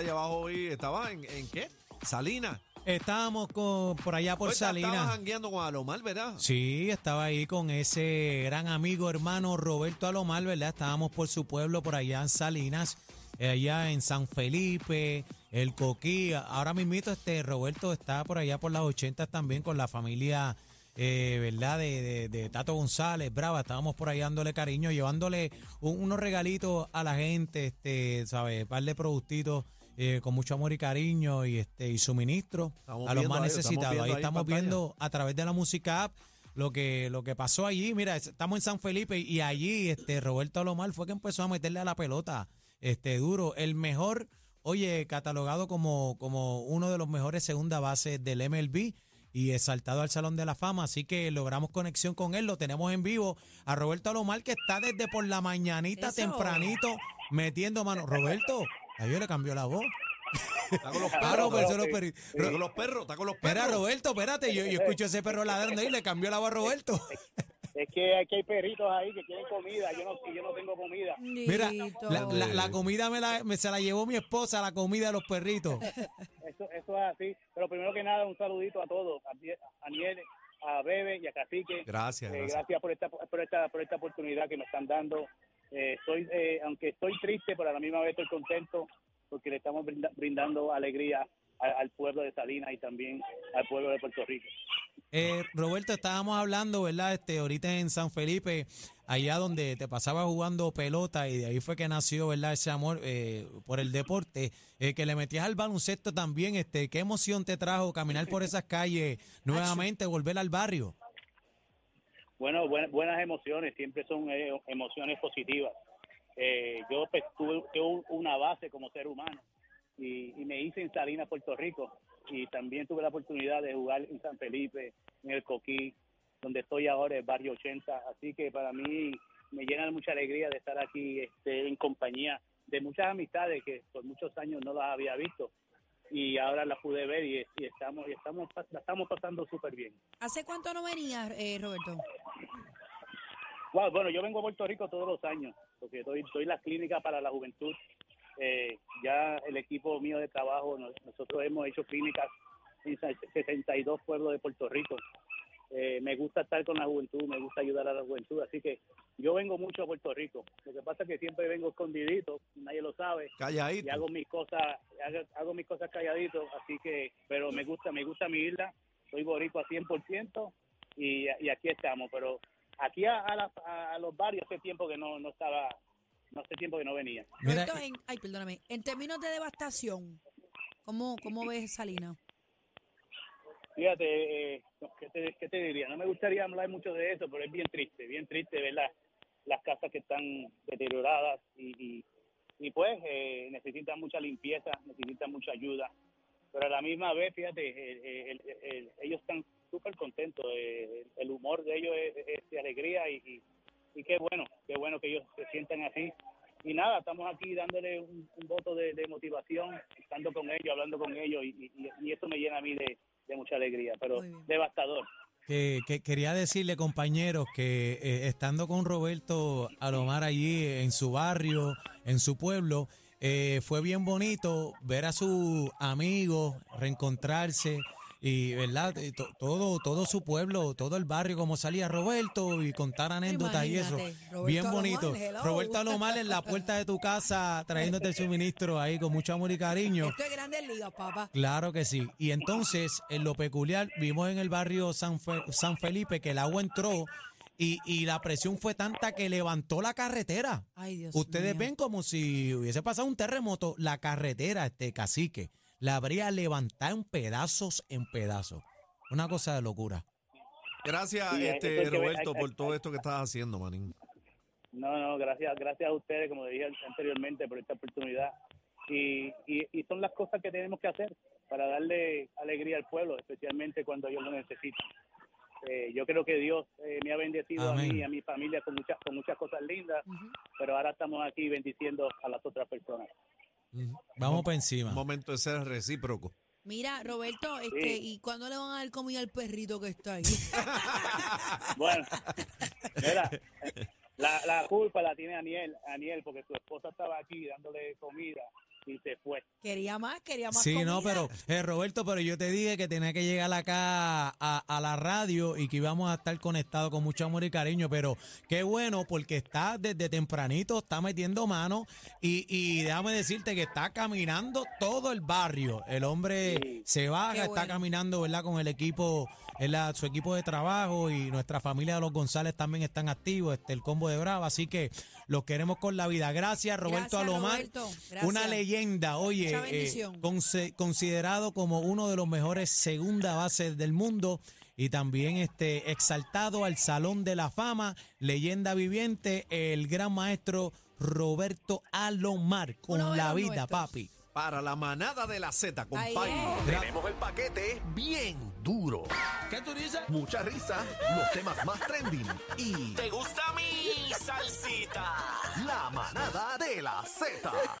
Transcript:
allá abajo hoy, ¿estabas en, en qué? Salinas. Estábamos con, por allá por Pues, Estabas Salinas. jangueando con Alomar, ¿verdad? Sí, estaba ahí con ese gran amigo hermano Roberto Alomar, ¿verdad? Estábamos por su pueblo, por allá en Salinas, allá en San Felipe, el Coquí. Ahora mismito este Roberto está por allá por las 80 también con la familia, eh, ¿verdad? De, de- de Tato González, brava. Estábamos por ahí dándole cariño, llevándole un- unos regalitos a la gente, este, ¿sabes? Un par de productitos. Eh, con mucho amor y cariño y este y suministro Estamos a los más ahí, estamos necesitados. viendo Ahí estamos viendo a través de la música app lo que lo que pasó allí. Mira, es- estamos en San Felipe y allí este Roberto Alomar fue que empezó a meterle a la pelota este duro, el mejor, oye, catalogado como como uno de los mejores segunda bases del MLB y exaltado al Salón de la Fama, así que logramos conexión con él, lo tenemos en vivo a Roberto Alomar que está desde por la mañanita Eso. tempranito metiendo mano. Roberto, a le cambió la voz. Está con los Claro, perros. pero está eso los está con los perros, está con los perros. Espera, Roberto, espérate, yo, yo escucho ese perro ladrando ahí, le cambió la voz a Roberto. Es que aquí hay perritos ahí que quieren comida. Yo no, y yo no tengo comida. Mira, la, la- la comida me, la, me se la llevó mi esposa, la comida de los perritos. Eso, eso es así. Pero primero que nada, un saludito a todos. A Die- a Bebe y a Cacique. Gracias, Eh, gracias. gracias por esta, por, esta, por esta oportunidad que me están dando. Eh, estoy, eh, aunque estoy triste, pero a la misma vez estoy contento porque le estamos brinda- brindando alegría al pueblo de Salinas y también al pueblo de Puerto Rico. Eh, Roberto, estábamos hablando, ¿verdad? Este, ahorita en San Felipe, allá donde te pasaba jugando pelota y de ahí fue que nació, ¿verdad? Ese amor eh, por el deporte, eh, que le metías al baloncesto también. Este, ¿Qué emoción te trajo caminar por esas calles nuevamente, volver al barrio? Bueno, buen- buenas emociones, siempre son eh, emociones positivas. Eh, yo pues, tuve, una base como ser humano y, y me hice en Salinas, Puerto Rico, y también tuve la oportunidad de jugar en San Felipe, en el Coquí, donde estoy ahora, el barrio 80. Así que para mí me llena de mucha alegría de estar aquí este, en compañía de muchas amistades que por muchos años no las había visto y ahora las pude ver y, y estamos y estamos la estamos pasando súper bien. ¿Hace cuánto no venías, eh, Roberto? Wow, bueno, yo vengo a Puerto Rico todos los años, porque doy, doy las clínicas para la juventud. Eh, ya el equipo mío de trabajo, nos- nosotros hemos hecho clínicas en 62 pueblos de Puerto Rico. Eh, me gusta estar con la juventud, me gusta ayudar a la juventud, así que yo vengo mucho a Puerto Rico. Lo que pasa es que siempre vengo escondidito, nadie lo sabe, y Calladito. hago mis cosas, hago, hago mis cosas calladito, así que, pero me gusta, me gusta mi isla, soy boricua 100% y, y aquí estamos, pero aquí a, a, la- a los barrios hace tiempo que no, no estaba, no hace tiempo que no venía. Mira, en, ay, perdóname. En términos de devastación, ¿cómo, cómo ves Salina? Fíjate, eh, ¿qué, te, diría? No me gustaría hablar mucho de eso, pero es bien triste, bien triste ver las, casas que están deterioradas y, y, y pues eh, necesitan mucha limpieza, necesitan mucha ayuda. Pero a la misma vez, fíjate, el- el- el- ellos están súper contentos, eh, el humor de ellos es, es de alegría y, qué bueno, qué bueno que ellos se sientan así. Y nada, estamos aquí dándole un, un voto de, de motivación, estando con ellos, hablando con ellos y, y, y eso me llena a mí de, de mucha alegría, pero devastador. que, que quería decirle, compañeros, que eh, estando con Roberto Alomar allí en su barrio, en su pueblo, eh, fue bien bonito ver a sus amigos reencontrarse y, ¿verdad? Eh, to- Todo, todo su pueblo, todo el barrio, como salía Roberto y contar anécdotas y eso. Imagínate, Roberto bien Alomar, bonito. hello. Roberto Alomar en la puerta de tu casa trayéndote el suministro ahí con mucho amor y cariño. Esto es Grandes Ligas, papá. Claro que sí. Y entonces, en lo peculiar, vimos en el barrio San, Fe- San Felipe que el agua entró y, y la presión fue tanta que levantó la carretera. Ay, Dios Ustedes mío. ven como si hubiese pasado un terremoto, la carretera, este cacique, la habría levantado en pedazos, en pedazos. Una cosa de locura. Gracias, Sí, este Roberto, hay- por hay- todo esto que estás haciendo, manín. No, no, gracias, gracias a ustedes, como dije anteriormente, por esta oportunidad. Y, y, y son las cosas que tenemos que hacer para darle alegría al pueblo, especialmente cuando ellos lo necesitan. Eh, yo creo que Dios eh, me ha bendecido a mí y a mi familia con muchas, con muchas cosas lindas, pero ahora estamos aquí bendiciendo a las otras personas. Vamos para encima. Un momento de ser recíproco. Mira, Roberto, este, Sí. ¿y cuándo le van a dar comida al perrito que está ahí? Bueno, mira, la, la culpa la tiene Aniel, Aniel, porque su esposa estaba aquí dándole comida y se fue. Quería más, quería más Sí, no, pero eh, Roberto, pero yo te dije que tenía que llegar acá a, a la radio y que íbamos a estar conectados con mucho amor y cariño, pero qué bueno porque está desde tempranito, está metiendo mano y, y déjame decirte que está caminando todo el barrio. El hombre Sí. se baja, está caminando, ¿verdad? Con el equipo, su equipo de trabajo y nuestra familia de los González también están activos, este, el combo de Brava, así que los queremos con la vida. Gracias, Roberto Gracias, Alomar. Roberto. Gracias. Una leyenda, oye, Mucha eh, considerado como uno de los mejores segunda bases del mundo y también este exaltado al Salón de la Fama, leyenda viviente, el gran maestro Roberto Alomar con Uno la vida, nuestros. papi. Para la manada de la Z, compadre. Tenemos el paquete bien duro. ¿Qué tú dices? Mucha risa, los temas más trending y... ¿Te gusta mi salsita? La manada de la Z.